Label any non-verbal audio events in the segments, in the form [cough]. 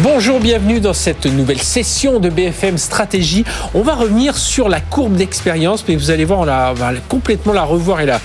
Bonjour, bienvenue dans cette nouvelle session de BFM Stratégie. On va revenir sur la courbe d'expérience, mais vous allez voir, on, va complètement la revoir et la,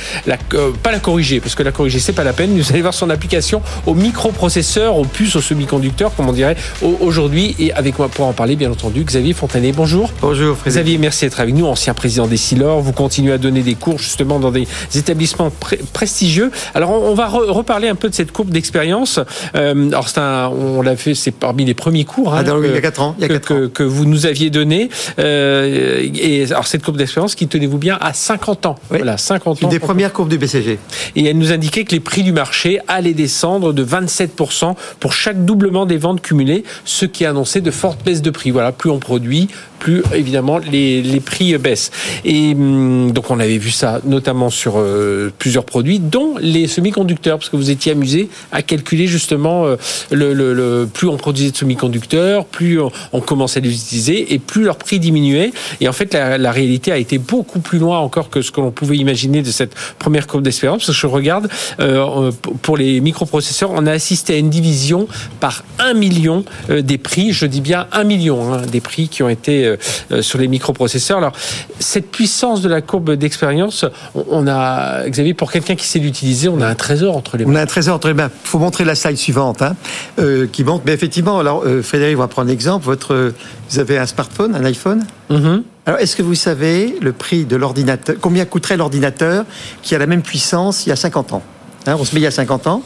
euh, pas la corriger, parce que la corriger, c'est pas la peine. Vous allez voir son application aux microprocesseurs, aux puces, aux semi-conducteurs, comme on dirait aujourd'hui. Et avec moi pour en parler, bien entendu, Xavier Fontanet. Bonjour. Bonjour, Frédéric. Xavier, merci d'être avec nous, ancien président des Silor. Vous continuez à donner des cours justement dans des établissements prestigieux. Alors, on, va reparler un peu de cette courbe d'expérience. Euh, alors, c'est un, on l'a fait, c'est parmi les premiers cours hein, ah, il y a 4 ans, il y a que, que, vous nous aviez donné. Euh, et alors cette courbe d'expérience qui tenez-vous bien à 50 ans. Voilà, 50 ans. Une des premières courbes du BCG. Et elle nous indiquait que les prix du marché allaient descendre de 27% pour chaque doublement des ventes cumulées, ce qui annonçait de fortes baisses de prix. Voilà, plus on produit, plus évidemment les, les prix baissent. Et hum, donc on avait vu ça notamment sur euh, plusieurs produits, dont les semi-conducteurs, parce que vous étiez amusé à calculer justement euh, le, plus on produisait de semi-conducteurs, plus on, commençait à les utiliser et plus leur prix diminuait. Et en fait, la, réalité a été beaucoup plus loin encore que ce que l'on pouvait imaginer de cette première courbe d'espérance. Parce que je regarde euh, pour les microprocesseurs, on a assisté à une division par un million des prix. Je dis bien un million hein, des prix qui ont été euh, euh, sur les microprocesseurs. Alors, cette puissance de la courbe d'expérience, on a, Xavier, pour quelqu'un qui sait l'utiliser, on a un trésor entre les mains. On a un trésor entre les mains. Il faut montrer la slide suivante, hein, euh, qui montre. Mais effectivement, alors Frédéric va prendre l'exemple. Votre, vous avez un smartphone, un iPhone. Mm-hmm. Alors, est-ce que vous savez le prix de l'ordinateur, combien coûterait l'ordinateur qui a la même puissance il y a 50 ans hein, On se met il y a 50 ans.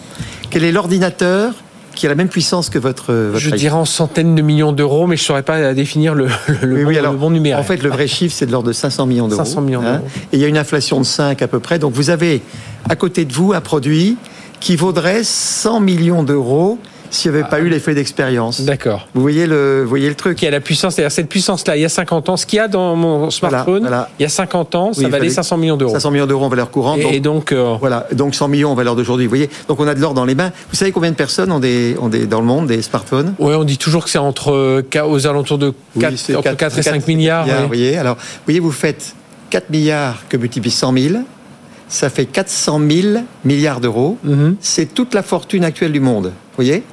Quel est l'ordinateur qui a la même puissance que votre. votre je dirais en centaines de millions d'euros, mais je ne saurais pas définir le, le, bon, numéro. En fait, le vrai chiffre, c'est de l'ordre de 500 millions d'euros. 500 millions hein. d'euros. et il y a une inflation de 5 à peu près. Donc vous avez à côté de vous un produit qui vaudrait 100 millions d'euros s'il n'y avait pas eu l'effet d'expérience. D'accord. Vous voyez le, voyez le truc. Il y a la puissance, c'est-à-dire cette puissance-là, il y a 50 ans, ce qu'il y a dans mon smartphone, il y a 50 ans, ça valait 500 millions d'euros. 500 millions d'euros en valeur courante. Et donc, euh, voilà, donc 100 millions en valeur d'aujourd'hui. Vous voyez, donc on a de l'or dans les mains. Vous savez combien de personnes ont des, ont des dans le monde des smartphones? Oui, on dit toujours que c'est entre euh, aux alentours de 4, 4, et 5 milliards. Vous voyez, alors, vous voyez, vous faites 4 milliards que multiplie 100 000 ça fait 400 000 milliards d'euros. Mhm. C'est toute la fortune actuelle du monde. Vous voyez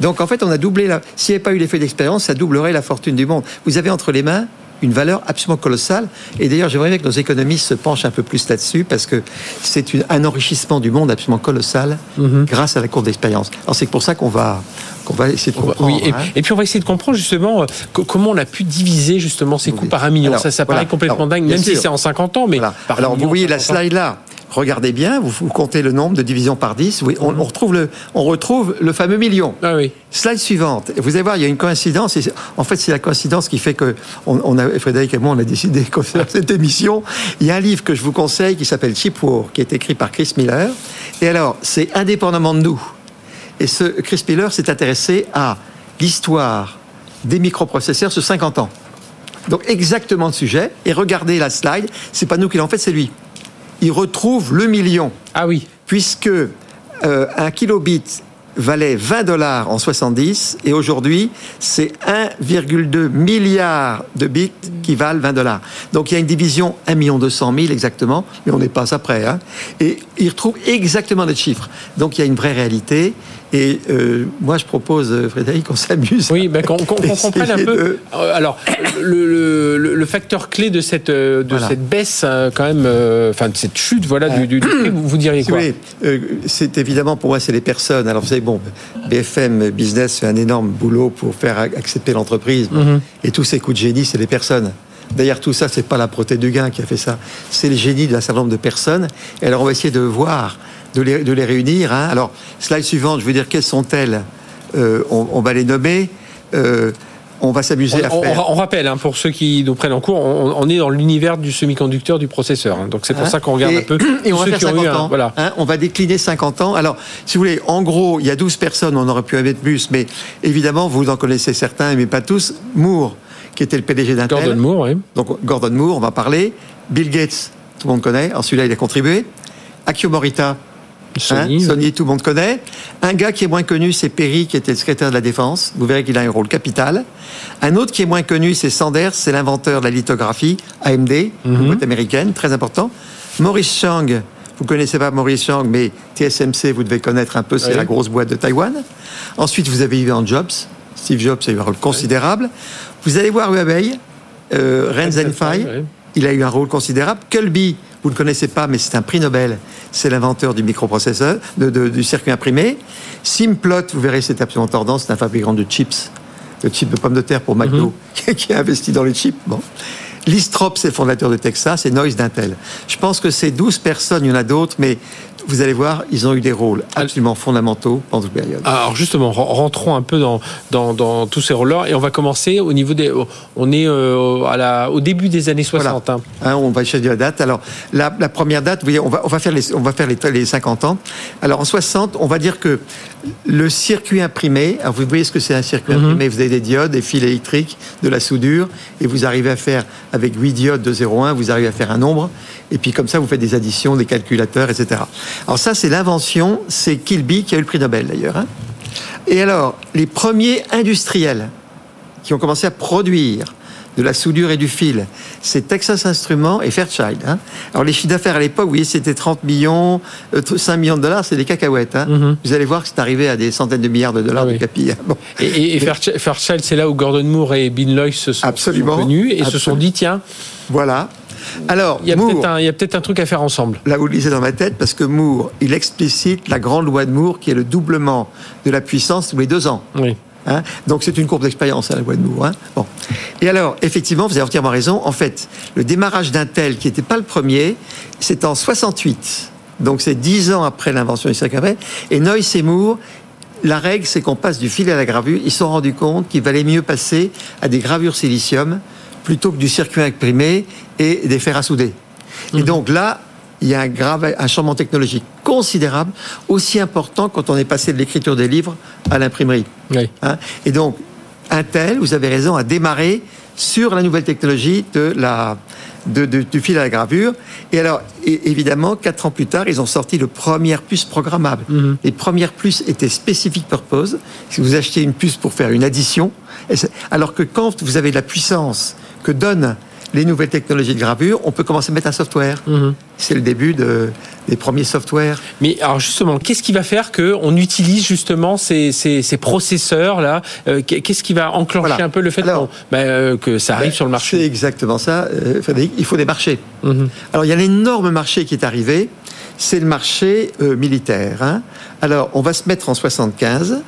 donc en fait, on a doublé la. S'il n'y avait pas eu l'effet d'expérience, ça doublerait la fortune du monde. Vous avez entre les mains une valeur absolument colossale. Et d'ailleurs, j'aimerais bien que nos économistes se penchent un peu plus là-dessus parce que c'est un enrichissement du monde absolument colossal mhm. grâce à la courbe d'expérience. Alors c'est pour ça qu'on va qu'on va essayer de comprendre. Oui, hein. et, puis on va essayer de comprendre justement euh, comment on a pu diviser justement ces coûts par un million. ça, ça paraît complètement dingue, même si c'est en 50 ans, mais. Alors vous voyez la slide là regardez bien, vous, comptez le nombre de divisions par 10, oui, on, retrouve le, on retrouve le fameux million. Ah oui. Slide suivante. Vous allez voir, il y a une coïncidence. en fait, c'est la coïncidence qui fait que on, a, Frédéric et moi, on a décidé de faire cette émission. Il y a un livre que je vous conseille qui s'appelle Chip War, qui est écrit par Chris Miller. Et alors, c'est indépendamment de nous. Et ce Chris Miller s'est intéressé à l'histoire des microprocesseurs sur 50 ans. Donc exactement le sujet. Et regardez la slide. C'est pas nous qui l'avons fait, c'est lui il retrouve le million. Ah oui. Puisque euh, un kilobit valait 20 dollars en 70 et aujourd'hui c'est 1,2 milliard de bits qui valent 20 dollars. Donc il y a une division 1 million 200 000 exactement, mais on n'est pas après. Hein. Et il retrouve exactement les chiffres. Donc il y a une vraie réalité et euh, moi, je propose, euh, Frédéric, qu'on s'amuse. Oui, ben, qu'on comprenne un peu. Euh, alors, le, le, le, facteur clé de cette, de cette baisse, quand même, enfin, de cette chute, voilà, du, du, vous, diriez quoi Oui, c'est évidemment, pour moi, c'est les personnes. Alors, vous savez, bon, BFM Business fait un énorme boulot pour faire accepter l'entreprise. Mhm. Et tous ces coups de génie, c'est les personnes. D'ailleurs, tout ça, c'est pas la Proté du Gain qui a fait ça. C'est le génie d'un certain nombre de personnes. Et alors, on va essayer de voir de les, réunir. Hein. Alors, slide suivante, je veux dire, quelles sont-elles? Euh, on, va les nommer. Euh, on va s'amuser à faire. On, rappelle, hein, pour ceux qui nous prennent en cours, on, est dans l'univers du semi-conducteur du processeur. Hein. donc c'est pour ça qu'on regarde un peu. [clears throat] Et on va faire 50 ans. voilà. on va décliner 50 ans. Alors, si vous voulez, en gros, il y a 12 personnes, on aurait pu en mettre plus, mais évidemment, vous en connaissez certains, mais pas tous. Moore, qui était le PDG d'Intel. Gordon Moore, oui. Donc Gordon Moore, on va parler. Bill Gates, tout le monde connaît. En celui-là, il a contribué. Akio Morita, Sony. Hein, Sony, tout le monde connaît. Un gars qui est moins connu, c'est Perry, qui était le secrétaire de la Défense. Vous verrez qu'il a un rôle capital. Un autre qui est moins connu, c'est Sanders, c'est l'inventeur de la lithographie, AMD, une boîte américaine, très important. Maurice Chang, vous connaissez pas Maurice Chang, mais TSMC, vous devez connaître un peu, c'est Oui. la grosse boîte de Taïwan. Ensuite, vous avez eu en Jobs. Steve Jobs a eu un rôle considérable. Vous allez voir Huawei, euh, Ren ouais. il a eu un rôle considérable. Colby, vous ne le connaissez pas, mais c'est un prix Nobel. C'est l'inventeur du microprocesseur, de- de- du circuit imprimé. Simplot, vous verrez, c'est absolument tendance, c'est un fabricant de chips, de chips de pommes de terre pour McDo, [laughs] qui a investi dans les chips. Bon. Listrop, c'est le fondateur de Texas, et Noyce d'Intel. Je pense que ces 12 personnes, il y en a d'autres, mais vous allez voir, ils ont eu des rôles absolument fondamentaux pendant toute période. Alors justement, ren- rentrons un peu dans, dans, dans tous ces rôles-là et on va commencer au niveau des. On est euh, à la, au début des années 60. hein. Hein, on va chercher la date. Alors, la, la première date, vous voyez, on va, on va faire, les, on va faire les, les 50 ans. Alors, en 60, on va dire que le circuit imprimé, alors vous voyez ce que c'est un circuit imprimé, vous avez des diodes, des fils électriques, de la soudure, et vous arrivez à faire, avec 8 diodes de 0,1, vous arrivez à faire un nombre, et puis comme ça, vous faites des additions, des calculateurs, etc. Alors ça, c'est l'invention, c'est Kilby qui a eu le prix Nobel d'ailleurs. hein. Et alors, les premiers industriels qui ont commencé à produire de la soudure et du fil, c'est Texas Instruments et Fairchild. hein. Alors les chiffres d'affaires à l'époque, voyez, c'était 30 millions, euh, 5 millions de dollars, c'est des cacahuètes. hein. Vous allez voir que c'est arrivé à des centaines de milliards de dollars Ah de oui. capi. [laughs] Bon. Et, et, et Fairchild, c'est là où Gordon Moore et Bill Loy se sont, Absolument. sont connus et se sont dit tiens, Voilà. Alors, il y a peut-être un, un truc à faire ensemble. là vous le lisez dans ma tête, parce que Moore, il explicite la grande loi de Moore, qui est le doublement de la puissance tous les deux ans. Oui. Hein Donc c'est une courbe d'expérience à la Moore. Hein bon. Et alors, effectivement, vous avez entièrement raison. En fait, le démarrage d'Intel, qui n'était pas le premier, c'est en 68. Donc c'est dix ans après l'invention du circuit imprimé. Et Noyce et Moore, la règle, c'est qu'on passe du fil à la gravure. Ils se sont rendus compte qu'il valait mieux passer à des gravures silicium plutôt que du circuit imprimé et des fers à souder. Et donc là, il y a un, grave, changement technologique considérable, aussi important quand on est passé de l'écriture des livres à l'imprimerie. Oui. Hein? Et donc, Intel, vous avez raison, a démarré sur la nouvelle technologie de la, de- de- du fil à la gravure. Et alors, évidemment, quatre ans plus tard, ils ont sorti le première puce programmable. Les premières puces étaient spécifiques purpose. Si vous achetiez une puce pour faire une addition, alors que quand vous avez la puissance que donnent les nouvelles technologies de gravure, on peut commencer à mettre un software. C'est le début de, des premiers softwares. Mais alors justement, qu'est-ce qui va faire que on utilise justement ces, ces, ces processeurs là Qu'est-ce qui va enclencher Voilà. un peu le fait Alors, qu'on- bah, euh, que ça arrive sur le C'est marché exactement ça, euh, Frédéric. Il faut des marchés. Mhm. Alors, il y a l'énorme marché qui est arrivé, c'est le marché euh, militaire. hein. Alors, on va se mettre en 75.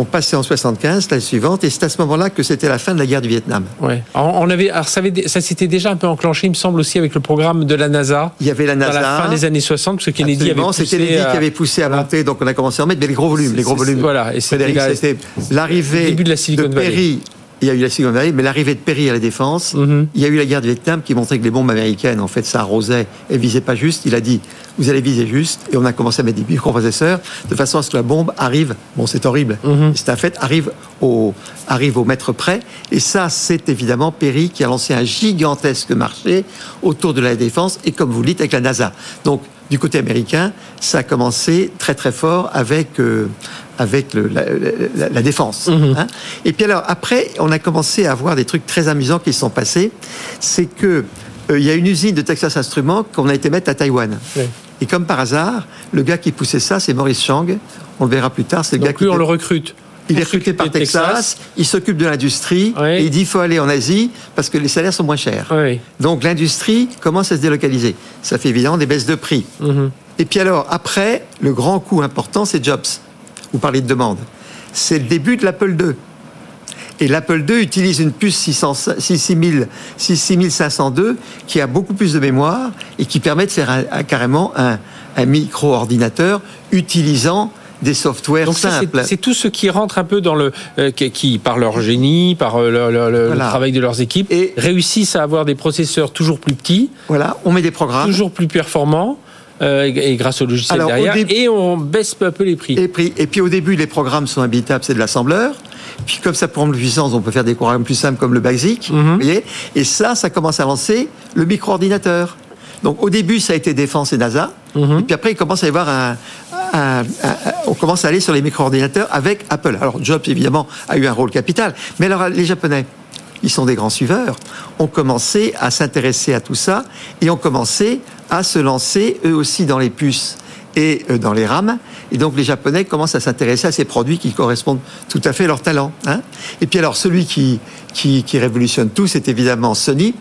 On passait en 75, la suivante, et c'est à ce moment-là que c'était la fin de la guerre du Vietnam. Ouais. On avait, alors ça, avait- ça s'était déjà un peu enclenché, il me semble aussi avec le programme de la NASA. Il y avait la NASA. la fin des années 60, parce que Kennedy avait Absolument, poussé Kennedy à- qui avait poussé à voilà. monter, donc on a commencé à en mettre, mais les gros volumes, les gros volumes. voilà, et c'était la- c'était l'arrivée de la Silicon Valley. Perry. Il y a eu la Silicon Valley, mais l'arrivée de Perry à la défense, Mhm. il y a eu la guerre du Vietnam qui montrait que les bombes américaines, en fait, ça arrosait et visait pas juste. Il a dit, vous allez viser juste, et on a commencé à mettre des microprocesseurs de façon à ce que la bombe arrive. Bon, c'est horrible, Mhm. c'est un fait, arrive au arrive au mètre près. Et ça, c'est évidemment Perry qui a lancé un gigantesque marché autour de la défense, et comme vous le dites, avec la NASA. Donc, du côté américain, ça a commencé très très fort avec euh, avec le- la, la- la défense. hein. Et puis alors après, on a commencé à voir des trucs très amusants qui se sont passés. C'est que euh, il y a une usine de Texas Instruments qu'on a été mettre à Taïwan. Oui. Et comme par hasard, le gars qui poussait ça, c'est Maurice Chang. On le verra plus tard. C'est le gars Donc qui lui, on était- le recrute. il est recruté par de Texas, il s'occupe de l'industrie, et il dit il faut aller en Asie parce que les salaires sont moins chers. Oui. Donc l'industrie commence à se délocaliser. Ça fait évidemment des baisses de prix. Mhm. Et puis alors, après, le grand coup important, c'est Jobs. Vous parlez de demande. C'est le début de l'Apple II. Et l'Apple II utilise une puce 600 6000 6502 qui a beaucoup plus de mémoire et qui permet de faire un- un- carrément un, un micro-ordinateur utilisant des softwares Donc simples. c'est tout ce qui rentre un peu dans le euh, qui, par leur génie, par euh, le, le- le- le Voilà. travail de leurs équipes, Et- réussissent à avoir des processeurs toujours plus petits, Voilà, on met des programmes. toujours plus performants, euh, et, grâce au logiciel Alors, au derrière, début- et on baisse peu à peu les prix. Et puis, et puis au début, les programmes sont habitables, c'est de l'assembleur. Puis comme ça prend de puissance, on peut faire des programmes plus simples comme le BASIC. Mhm. vous voyez et ça, ça commence à lancer le micro-ordinateur. Donc au début, ça a été défense et NASA. Mhm. Et puis après, il commence à y avoir un, un- un- on commence à aller sur les micro-ordinateurs avec Apple. Alors Jobs, évidemment, a eu un rôle capital. Mais alors, les Japonais, ils sont des grands suiveurs, ont commencé à s'intéresser à tout ça et ont commencé à se lancer, eux aussi, dans les puces et euh, dans les rames. Et donc, les Japonais commencent à s'intéresser à ces produits qui correspondent tout à fait à leur talent. hein. Et puis, alors, celui qui, qui, qui révolutionne tout, c'est évidemment Sony.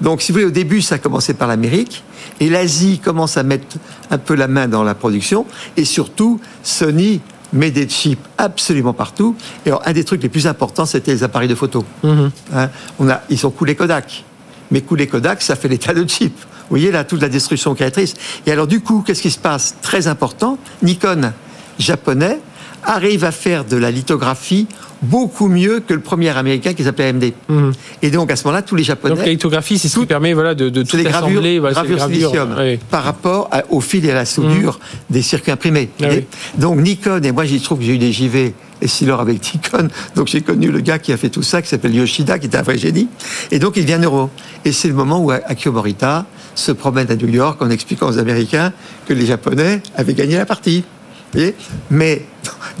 Donc, si vous voulez, au début, ça a commencé par l'Amérique. Et l'Asie commence à mettre un peu la main dans la production. Et surtout, Sony met des chips absolument partout. Et alors, un des trucs les plus importants, c'était les appareils de photo. Mhm. Hein, on a, ils ont coulé Kodak. Mais couler Kodak, ça fait l'état de chip. Vous voyez là toute la destruction créatrice. Et alors du coup, qu'est-ce qui se passe? Très important, Nikon, japonais, arrive à faire de la lithographie beaucoup mieux que le premier américain qui s'appelait AMD. Mhm. Et donc à ce moment-là, tous les japonais... Donc la lithographie, c'est ce qui permet voilà, de, de tout les gravures, assembler. voilà, gravures silicium ouais. par rapport à- au fil et à la soudure des circuits imprimés. Ah oui. Donc Nikon, et moi j'y trouve que j'ai eu des JV et Silor avec Nikon, donc j'ai connu le gars qui a fait tout ça, qui s'appelle Yoshida, qui était un vrai génie. Et donc il vient euro. Et c'est le moment où Akio Morita se promène à New York en expliquant aux Américains que les Japonais avaient gagné la partie. Vous voyez? Mais,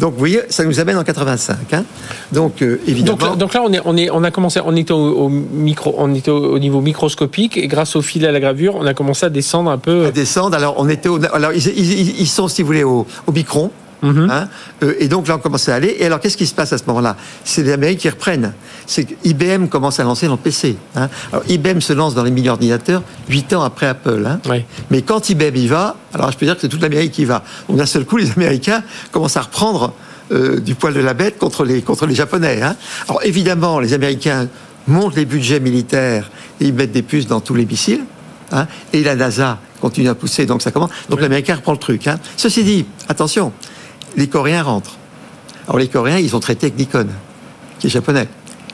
donc vous voyez, ça nous amène en 85. hein. Donc euh, évidemment... Donc, là- donc là, on, est, on, est, on a commencé, on était au, au micro, on était au, au niveau microscopique et grâce au fil à la gravure, on a commencé à descendre un peu. à descendre. Alors, on était au, alors ils, ils- ils sont, si vous voulez, au, au micron. Mhm. hein. Euh, et donc là, on commençait à aller. Et alors, qu'est-ce qui se passe à ce moment-là? C'est les Américains qui reprennent. C'est IBM commence à lancer dans le PC. hein. Alors, IBM se lance dans les mini-ordinateurs huit ans après Apple. hein. Mais quand IBM y va, alors je peux dire que c'est toute l'Amérique qui y va. Donc d'un seul coup, les Américains commencent à reprendre euh, du poil de la bête contre les, contre les Japonais. Alors évidemment, les Américains montent les budgets militaires et ils mettent des puces dans tous les missiles. et la NASA continue à pousser, donc ça commence. Donc l'Américain reprend le truc. Ceci dit, attention, les Coréens rentrent. Alors les Coréens, ils ont traité avec Nikon, qui est japonais.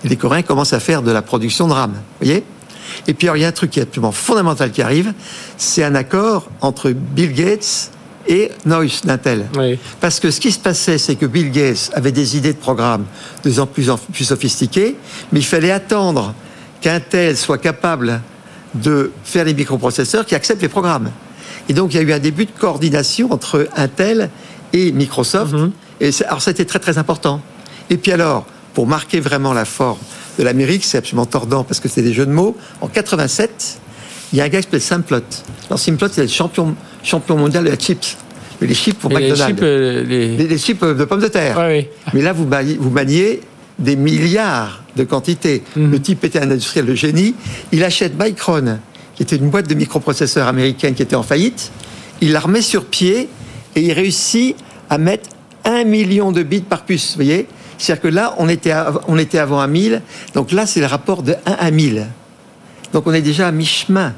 Et les Coréens commencent à faire de la production de RAM. Vous voyez? Et puis alors, il y a un truc qui est absolument fondamental qui arrive, c'est un accord entre Bill Gates et Noyce d'Intel. Ouais. Parce que ce qui se passait, c'est que Bill Gates avait des idées de programmes de plus en plus, en plus sophistiquées, mais il fallait attendre qu'Intel soit capable de faire les microprocesseurs qui acceptent les programmes. Et donc, il y a eu un début de coordination entre Intel et Microsoft. Mhm. Et alors, c'était très, très important. Et puis alors, pour marquer vraiment la forme de l'Amérique, c'est absolument tordant parce que c'est des jeux de mots. En 87, il y a un gars qui s'appelle Simplot. Alors, Simplot, c'est le champion, champion mondial de la chips. Mais les chips pour Et les McDonald's. chips, euh, les- Les, les chips de pommes de terre. Ouais, ouais. Mais là, vous maniez, vous maniez des milliards de quantités. Mhm. Le type était un industriel de génie. Il achète Micron, qui était une boîte de microprocesseurs américaine qui était en faillite. Il la remet sur pied et il réussit à mettre un million de bits par puce. Vous voyez C'est-à-dire que là, on était, on était avant un 1000. Donc là, c'est le rapport de 1 à 1000. Donc on est déjà à mi-chemin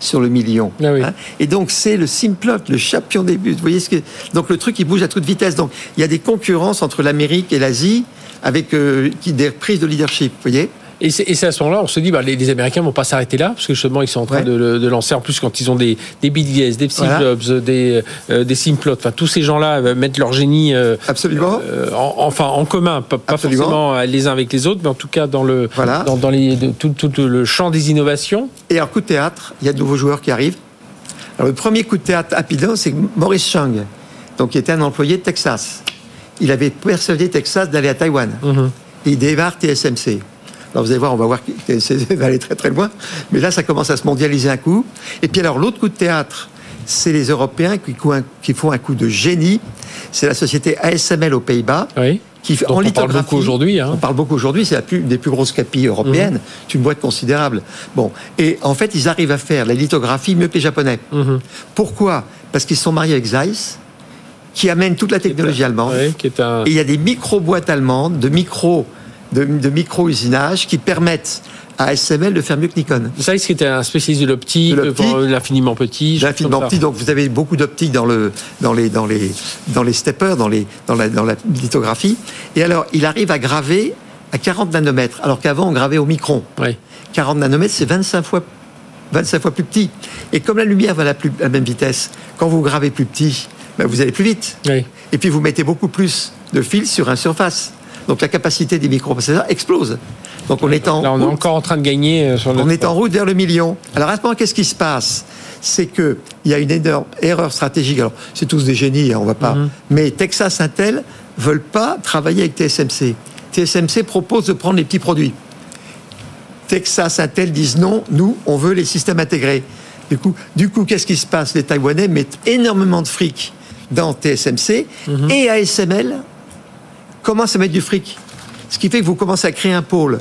sur le million. Ah oui. Hein et donc c'est le simplot, le champion des buts. Vous voyez ce que donc le truc il bouge à toute vitesse. Donc il y a des concurrences entre l'Amérique et l'Asie avec euh, qui des prises de leadership. Vous voyez Et c'est à ce moment-là, on se dit, bah, les, les Américains vont pas s'arrêter là, parce que justement, ils sont en train Ouais. de, lancer, en plus, quand ils ont des, des Gates, des Voilà. Jobs, des, euh, des Simplot, enfin, tous ces gens-là euh, mettent leur génie, euh, Absolument. euh, en- enfin, en commun, pas, pas forcément les uns avec les autres, mais en tout cas dans le, Voilà. dans, dans les, de- tout, tout le champ des innovations. Et en coup de théâtre, il y a de nouveaux joueurs qui arrivent. Alors le premier coup de théâtre rapidement, c'est Maurice Chang, donc qui était un employé de Texas. Il avait persuadé Texas d'aller à Taïwan. Et il démarre TSMC. Alors vous allez voir, on va voir que [laughs] va aller très très loin. Mais là, ça commence à se mondialiser un coup. Et puis alors, l'autre coup de théâtre, c'est les Européens qui, font un coup de génie. C'est la société ASML aux Pays-Bas. Oui. Qui fait Dont en on parle beaucoup aujourd'hui, hein. On parle beaucoup aujourd'hui. C'est la plus, des plus grosses capilles européennes. C'est une boîte considérable. Bon. Et en fait, ils arrivent à faire la lithographie mieux que les Japonais. Mhm. Pourquoi? Parce qu'ils sont mariés avec Zeiss, qui amène toute la technologie allemande. Ouais, qui est un. Et il y a des micro-boîtes allemandes, de micro, de, de micro-usinage qui permettent à SML de faire mieux que Nikon. Ça, ce qui était un spécialiste de l'optique, euh, l'infiniment petit. L'infiniment petit, donc vous avez beaucoup d'optique dans, le, dans, les, dans, les, dans les steppers, dans, les, dans, la, dans la lithographie. Et alors, il arrive à graver à 40 nanomètres, alors qu'avant, on gravait au micron. Ouais. 40 nanomètres, c'est 25 fois, 25 fois plus petit. Et comme la lumière va à la, plus- à la même vitesse, quand vous gravez plus petit, ben, vous allez plus vite. Ouais. Et puis vous mettez beaucoup plus de fils sur une surface. Donc la capacité des microprocesseurs explose. Donc on est en Là, on est encore en train de gagner euh, sur on est en route vers le million. Alors à ce moment, qu'est-ce qui se passe? C'est que il y a une énorme erreur stratégique. Alors c'est tous des génies, hein, on va pas. Mais Texas Intel veulent pas travailler avec TSMC. TSMC propose de prendre les petits produits. Texas Intel disent non, nous on veut les systèmes intégrés. Du coup, du coup, qu'est-ce qui se passe? Les Taïwanais mettent énormément de fric dans TSMC et ASML commence à mettre du fric? Ce qui fait que vous commencez à créer un pôle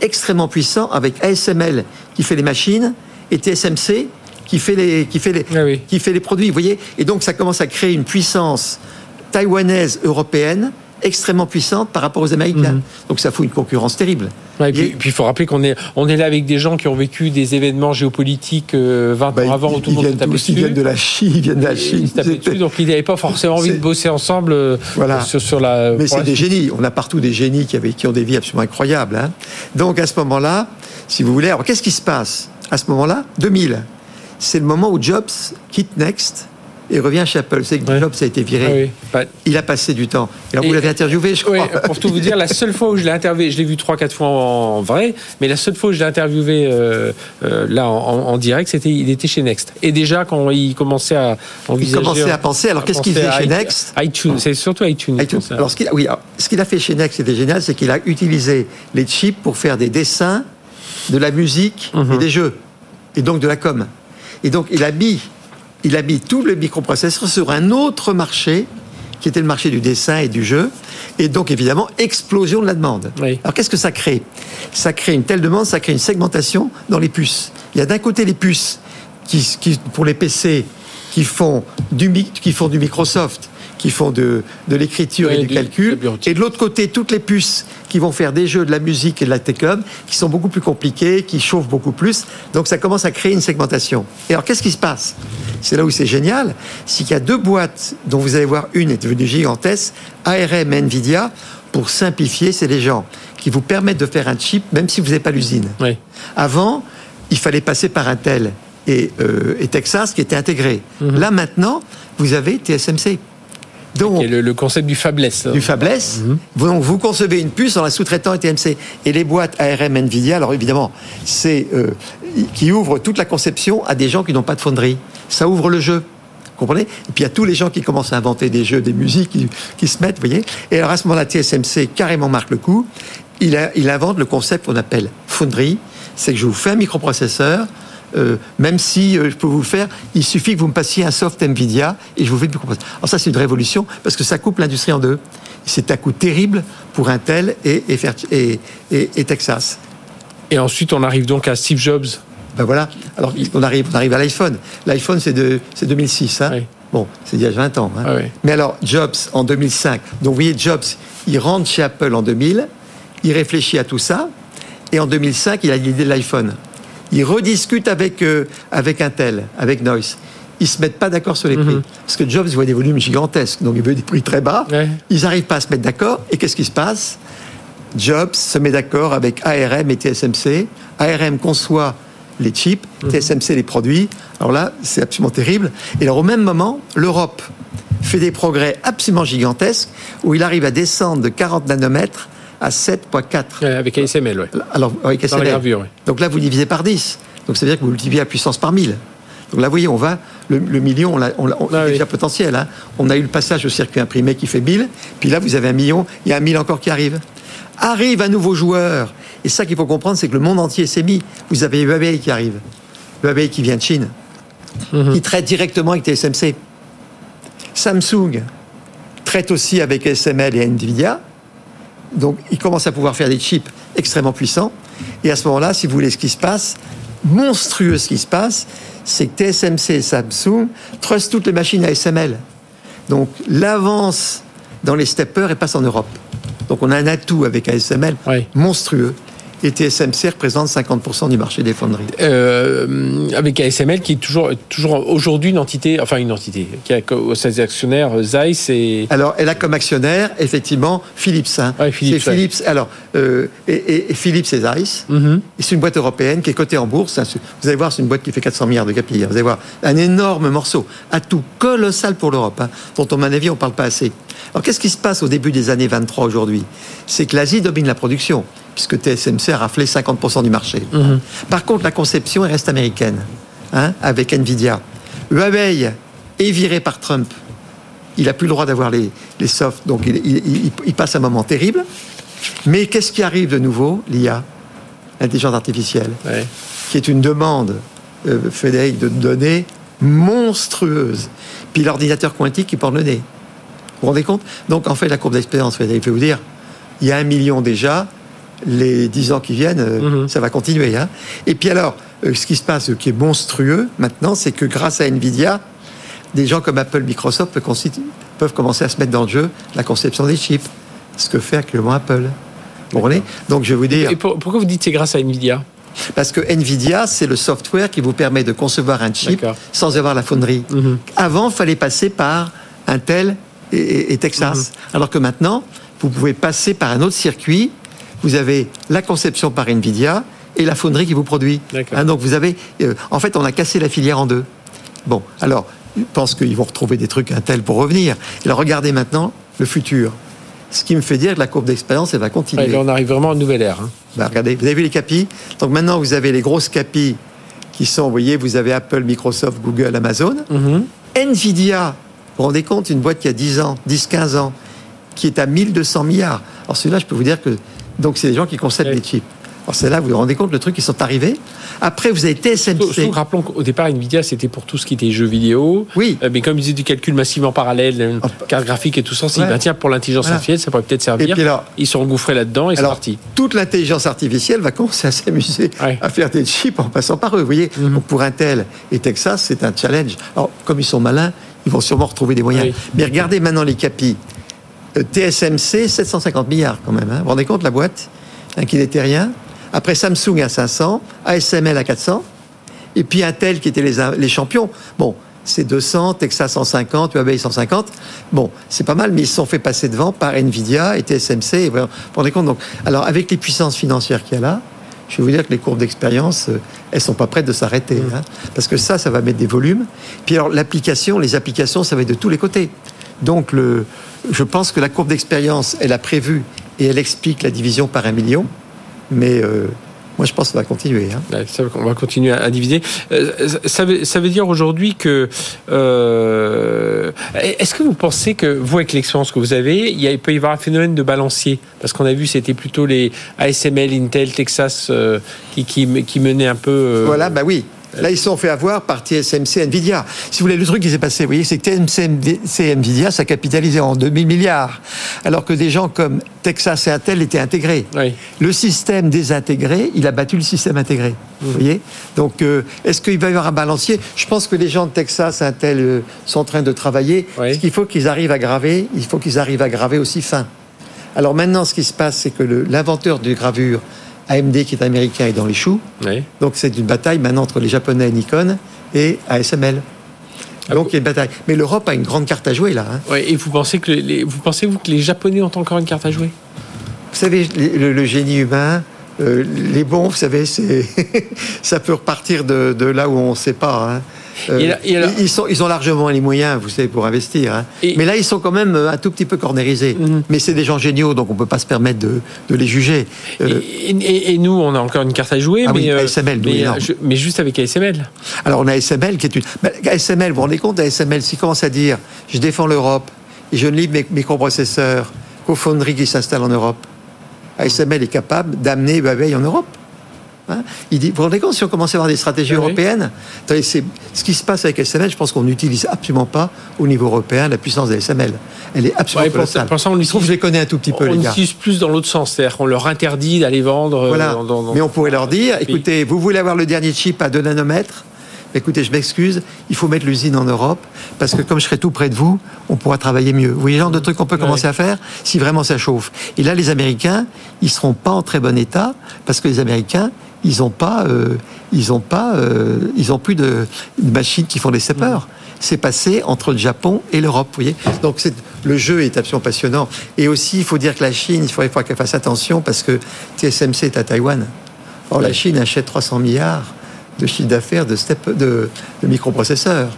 extrêmement puissant avec ASML qui fait les machines et TSMC qui fait les, qui fait les, Ah oui. qui fait les produits, vous voyez? Et donc ça commence à créer une puissance taïwanaise, européenne, extrêmement puissante par rapport aux Américains. Donc ça fout une concurrence terrible. Ouais, et puis, Et- il faut rappeler qu'on est, on est là avec des gens qui ont vécu des événements géopolitiques euh, 20 Bah, ans avant où tout le monde se tapait tous, ils dessus. viennent de la Chine, ils viennent de la Chine. ils dessus, donc ils n'avaient pas forcément envie de bosser ensemble euh, Voilà. sur, sur la. Mais pour c'est la des génies. On a partout des génies qui, avaient, qui ont des vies absolument incroyables. hein. Donc à ce moment-là, si vous voulez, alors qu'est-ce qui se passe À ce moment-là, 2000, c'est le moment où Jobs quitte Next et revient chez Apple. C'est que Ouais. Jobs a été viré. Ah oui. Bah, Il a passé du temps. Alors Et- vous l'avez interviewé, je crois. Pour tout vous dire, la seule fois où je l'ai interviewé, je l'ai vu trois, quatre fois en vrai, mais la seule fois où je l'ai interviewé euh, euh, là en, direct, c'était il était chez Next. Et déjà quand il commençait à Il envisager, commençait à penser. Alors qu'est-ce qu'il faisait chez Next iTunes, c'est surtout iTunes. il iTunes. Alors, ce qu'il a, oui, fait chez Next, c'était génial, c'est qu'il a utilisé les chips pour faire des dessins, de la musique Mhm. et des jeux, et donc de la com. Et donc, il a mis, il a mis tout le microprocesseur sur un autre marché, qui était le marché du dessin et du jeu, et donc évidemment explosion de la demande. Oui. Alors qu'est-ce que ça crée? Ça crée une telle demande, ça crée une segmentation dans les puces. Il y a d'un côté les puces qui, qui- pour les PC qui font du, qui font du Microsoft, qui font de, de l'écriture et du, du- calcul, et de l'autre côté toutes les puces qui vont faire des jeux, de la musique et de la télécom, qui sont beaucoup plus compliqués, qui chauffent beaucoup plus. Donc ça commence à créer une segmentation. Et alors qu'est-ce qui se passe? C'est là où c'est génial, c'est qu'il y a deux boîtes dont vous allez voir une est devenue gigantesque, ARM et Nvidia. Pour simplifier, c'est les gens qui vous permettent de faire un chip même si vous n'avez pas l'usine. Oui. Avant, il fallait passer par Intel et, euh, et Texas qui étaient intégrés. Là maintenant, vous avez TSMC. Donc, le, le concept du fabless. du fabless. Vous, donc, vous concevez une puce en la sous-traitant à TMC. Et les boîtes ARM Nvidia, alors évidemment, c'est euh, qui ouvre toute la conception à des gens qui n'ont pas de fonderie. Ça ouvre le jeu. Vous comprenez? Et puis il y a tous les gens qui commencent à inventer des jeux, des musiques qui, qui se mettent, vous voyez. Et alors à ce moment-là, TSMC carrément marque le coup. Il, a- il invente le concept qu'on appelle fonderie. C'est que je vous fais un microprocesseur. Euh, même si euh, je peux vous le faire, il suffit que vous me passiez un soft Nvidia et je vous fais le microprocesseur. Alors ça, c'est une révolution parce que ça coupe l'industrie en deux. C'est un coût terrible pour Intel et, et, Fer- et- et- et Texas. Et ensuite, on arrive donc à Steve Jobs. Ben voilà. Alors on arrive, on arrive à l'iPhone. L'iPhone c'est de, c'est 2006. Hein Oui. Bon, c'est il y a 20 ans. hein. Ah oui. Mais alors Jobs en 2005. Donc vous voyez Jobs, il rentre chez Apple en 2000, il réfléchit à tout ça, et en 2005 il a l'idée de l'iPhone. Il rediscute avec euh, avec Intel, avec Noise. Ils se mettent pas d'accord sur les prix. Parce que Jobs voit des volumes gigantesques, donc il veut des prix très bas. Ouais. Ils n'arrivent pas à se mettre d'accord. Et qu'est-ce qui se passe? Jobs se met d'accord avec ARM et TSMC. ARM conçoit les chips, TSMC les produits. Alors là, c'est absolument terrible. Et alors au même moment, l'Europe fait des progrès absolument gigantesques où il arrive à descendre de 40 nanomètres à 7,4. Ouais, avec ASML, ouais. Alors, avec gravure, oui. Donc là, vous divisez par 10. Donc ça veut dire que vous multipliez la puissance par 1000. Donc là, vous voyez, on va, le, le million, on l'a on Ah oui. déjà potentiel. hein. On a eu le passage au circuit imprimé qui fait 1000. Puis là, vous avez un million, il y a un 1000 encore qui arrive. Arrive un nouveau joueur. Et ça qu'il faut comprendre, c'est que le monde entier s'est mis. Vous avez Huawei qui arrive. Huawei qui vient de Chine. Mhm. Qui traite directement avec TSMC. Samsung traite aussi avec SML et Nvidia. Donc, ils commencent à pouvoir faire des chips extrêmement puissants. Et à ce moment-là, si vous voulez ce qui se passe, monstrueux ce qui se passe, c'est que TSMC et Samsung trustent toutes les machines à SML. Donc, l'avance dans les steppers et passe en Europe. Donc, on a un atout avec ASML Oui. monstrueux. Et TSMC représente 50% du marché des fonderies. Euh, avec ASML qui est toujours, toujours aujourd'hui une entité, enfin une entité, qui a ses actionnaires euh, Zeiss et. Alors, elle a comme actionnaire, effectivement, Philips. hein. Ouais, Philips, c'est ouais. Philips. Alors, euh, et, et- et Philips et Zeiss. Mhm. C'est une boîte européenne qui est cotée en bourse. hein. Vous allez voir, c'est une boîte qui fait 400 milliards de capilles. Vous allez voir, un énorme morceau, atout colossal pour l'Europe, hein, dont, à mon avis, on ne parle pas assez. Alors, qu'est-ce qui se passe au début des années 23 aujourd'hui? C'est que l'Asie domine la production. Puisque TSMC a raflé 50% du marché. Mhm. Par contre, la conception elle reste américaine, hein, avec Nvidia. Huawei est viré par Trump. Il n'a plus le droit d'avoir les, les softs, donc il, il- il- il passe un moment terrible. Mais qu'est-ce qui arrive de nouveau L'IA, l'intelligence artificielle, Ouais. qui est une demande, euh, Frédéric, de données monstrueuse. Puis l'ordinateur quantique qui porte le nez. Vous vous rendez compte? Donc en fait, la courbe d'expérience, Frédéric, je vais vous dire, il y a un million déjà. Les dix ans qui viennent, euh, Mhm. ça va continuer. hein. Et puis alors, euh, ce qui se passe, ce qui est monstrueux maintenant, c'est que grâce à Nvidia, des gens comme Apple, Microsoft peuvent, commencer à se mettre dans le jeu la conception des chips. Ce que fait actuellement Apple. Comprenez? Donc je vais vous dire, Et pour- pourquoi vous dites que c'est grâce à Nvidia? Parce que Nvidia, c'est le software qui vous permet de concevoir un chip sans avoir la fonderie. Mhm. Avant, il fallait passer par Intel et, et- et Texas. Mhm. Alors que maintenant, vous pouvez passer par un autre circuit. Vous avez la conception par Nvidia et la fonderie qui vous produit. Hein, donc vous avez, euh, en fait, on a cassé la filière en deux. Bon, alors, je pense qu'ils vont retrouver des trucs Intel pour revenir. Et alors, regardez maintenant le futur. Ce qui me fait dire que la courbe d'expérience, elle va continuer. Ouais, Là, on arrive vraiment à une nouvelle ère. hein. Bah, regardez, vous avez vu les capis? Donc maintenant, vous avez les grosses capis qui sont, vous voyez, vous avez Apple, Microsoft, Google, Amazon. Mhm. Nvidia, vous vous rendez compte, une boîte qui a 10 ans, 10, 15 ans, qui est à 1200 milliards. Alors celui-là, je peux vous dire que donc c'est des gens qui conceptent Oui. des chips. Alors c'est là, vous vous rendez compte, le truc, ils sont arrivés. Après, vous avez TSMC. surtout, rappelons qu'au départ, Nvidia, c'était pour tout ce qui était jeux vidéo. Oui. Euh, Mais comme ils faisaient du calcul massivement parallèle, une Ah. carte graphique et tout ça, Ouais. ben, tiens, pour l'intelligence Voilà. artificielle, ça pourrait peut-être Et servir. puis alors, Ils sont engouffrés là-dedans et c'est parti. toute l'intelligence artificielle va commencer à s'amuser Ouais. à faire des chips en passant par eux. Vous voyez, Mhm. Donc, pour Intel et Texas, c'est un challenge. Alors, comme ils sont malins, ils vont sûrement retrouver des moyens. Oui. Mais regardez maintenant les capis. TSMC, 750 milliards quand même. hein. Vous vous rendez compte la boîte hein, qui n'était rien Après Samsung à 500, ASML à 400, et puis Intel qui étaient les, les champions. Bon, c'est 200, Texas 150, Huawei 150. Bon, c'est pas mal, mais ils se sont fait passer devant par Nvidia et TSMC. Et. Vous vous rendez compte Donc, alors avec les puissances financières qu'il y a là, je vais vous dire que les courbes d'expérience, euh, elles sont pas prêtes de s'arrêter, hein. parce que ça, ça va mettre des volumes. Puis alors l'application, les applications, ça va être de tous les côtés. Donc le, je pense que la courbe d'expérience, elle a prévu et elle explique la division par un million, mais euh, moi je pense que ça va continuer. hein. Ouais, ça, on va continuer à, à diviser. Euh, ça, veut, ça veut dire aujourd'hui que. euh, Est-ce que vous pensez que, vous, avec l'expérience que vous avez, il, y a- il peut y avoir un phénomène de balancier? Parce qu'on a vu, c'était plutôt les ASML, Intel, Texas euh, qui, qui, qui menaient un peu. Voilà, bah oui. Là, ils se sont fait avoir par TSMC Nvidia. Si vous voulez, le truc qui s'est passé, vous voyez, c'est que TSMC Nvidia, ça capitalisait en 2000 milliards, alors que des gens comme Texas et Intel étaient intégrés. Oui. Le système désintégré, il a battu le système intégré. Vous voyez Donc, euh, est-ce qu'il va y avoir un balancier? Je pense que les gens de Texas, Intel, euh, sont en train de travailler. Oui. Ce qu'il faut qu'ils arrivent à graver, il faut qu'ils arrivent à graver aussi fin. Alors maintenant, ce qui se passe, c'est que l'inventeur de gravure, AMD, qui est américain, est dans les choux. Oui. Donc c'est une bataille maintenant entre les Japonais Nikon et ASML. Donc il y a une bataille. Mais l'Europe a une grande carte à jouer là. hein. Ouais, et vous pensez que les, vous pensez vous que les Japonais ont encore une carte à jouer? Vous savez, le, le génie humain, euh, les bons, vous savez, [laughs] ça peut repartir de, de là où on ne sait pas. hein. Euh, Et là- et là- ils, sont, ils ont largement les moyens, vous savez, pour investir. hein. Et- Mais là, ils sont quand même euh, un tout petit peu cornérisés. Mhm. Mais c'est des gens géniaux, donc on ne peut pas se permettre de, de les juger. Euh, et, nous, on a encore une carte à jouer, Ah mais, oui, ASML, mais, oui, non. je- mais juste avec ASML. Alors on a ASML qui est une... Ben, ASML, vous vous rendez compte ASML, s'il commence à dire je défends l'Europe et je ne livre mes microprocesseurs qu'aux fonderies qui s'installent en Europe, ASML est capable d'amener Huawei en Europe. Hein il dit, vous vous rendez compte si on commence à avoir des stratégies Oui. européennes Ce qui se passe avec ASML, je pense qu'on n'utilise absolument pas au niveau européen la puissance de ASML. Elle est absolument Ouais, pour ça- colossale. pour ça, on je trouve que je les connais un tout petit peu, on les gars. utilise plus dans l'autre sens, c'est-à-dire qu'on leur interdit d'aller vendre. euh, Voilà. dans- dans- Mais on pourrait leur dire, écoutez, vous voulez avoir le dernier chip à 2 nanomètres Écoutez, je m'excuse, il faut mettre l'usine en Europe, parce que comme je serai tout près de vous, on pourra travailler mieux. Vous voyez le genre de trucs qu'on peut Ouais. commencer à faire si vraiment ça chauffe. Et là, les Américains, ils seront pas en très bon état, parce que les Américains, ils ont pas, euh, ils ont pas, euh, ils ont plus de, de machines qui font des steppers. C'est passé entre le Japon et l'Europe, vous voyez. Donc le jeu est absolument passionnant. Et aussi, il faut dire que la Chine, il faudrait, qu'elle fasse attention parce que TSMC est à Taïwan. Or, la Chine achète 300 milliards de chiffre d'affaires de, de, de microprocesseurs.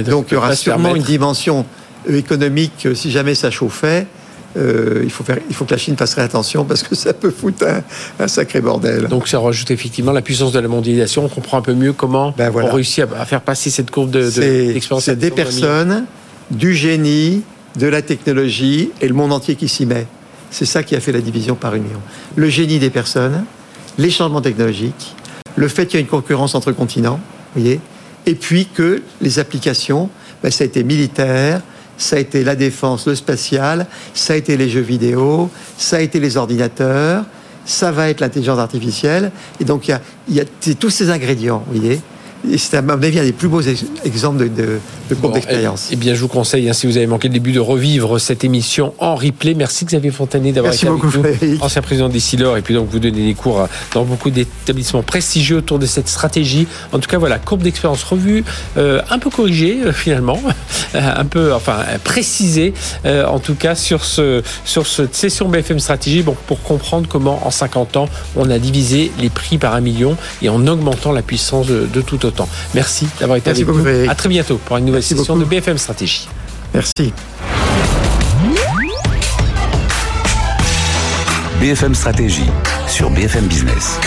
Donc il y aura sûrement une dimension euh, économique, euh, si jamais ça chauffait, euh, il, faut faire, il faut que la Chine fasse attention parce que [laughs] ça peut foutre un, sacré bordel. Donc ça rajoute effectivement la puissance de la mondialisation. On comprend un peu mieux comment ben on réussit à, faire passer cette courbe d'expérience. De, c'est des personnes, du génie, de la technologie et le monde entier qui s'y met. C'est ça qui a fait la division par union. Le génie des personnes, les changements technologiques, le fait qu'il y a une concurrence entre continents, voyez, et puis que les applications, ben, ça a été militaire, ça a été la défense, le spatial, ça a été les jeux vidéo, ça a été les ordinateurs, ça va être l'intelligence artificielle. Et donc, il y a, tous ces ingrédients, vous voyez, c'est à mon avis un des plus beaux exemples de, de, de d'expérience. Eh, eh bien, je vous conseille, hein, si vous avez manqué le début, de revivre cette émission en replay. Merci Xavier Fontanet d'avoir été avec nous, ancien président d'Essilor, et puis donc vous donnez des cours dans beaucoup d'établissements prestigieux autour de cette stratégie. En tout cas, voilà, courbe d'expérience revue, euh, un peu corrigée euh, finalement, [laughs] un peu, enfin précisée, euh, en tout cas sur ce sur cette session BFM Stratégie, bon, pour comprendre comment en 50 ans on a divisé les prix par un million et en augmentant la puissance de, de tout autre Merci d'avoir été avec nous. À très bientôt pour une nouvelle session de BFM Stratégie. Merci. BFM Stratégie sur BFM Business.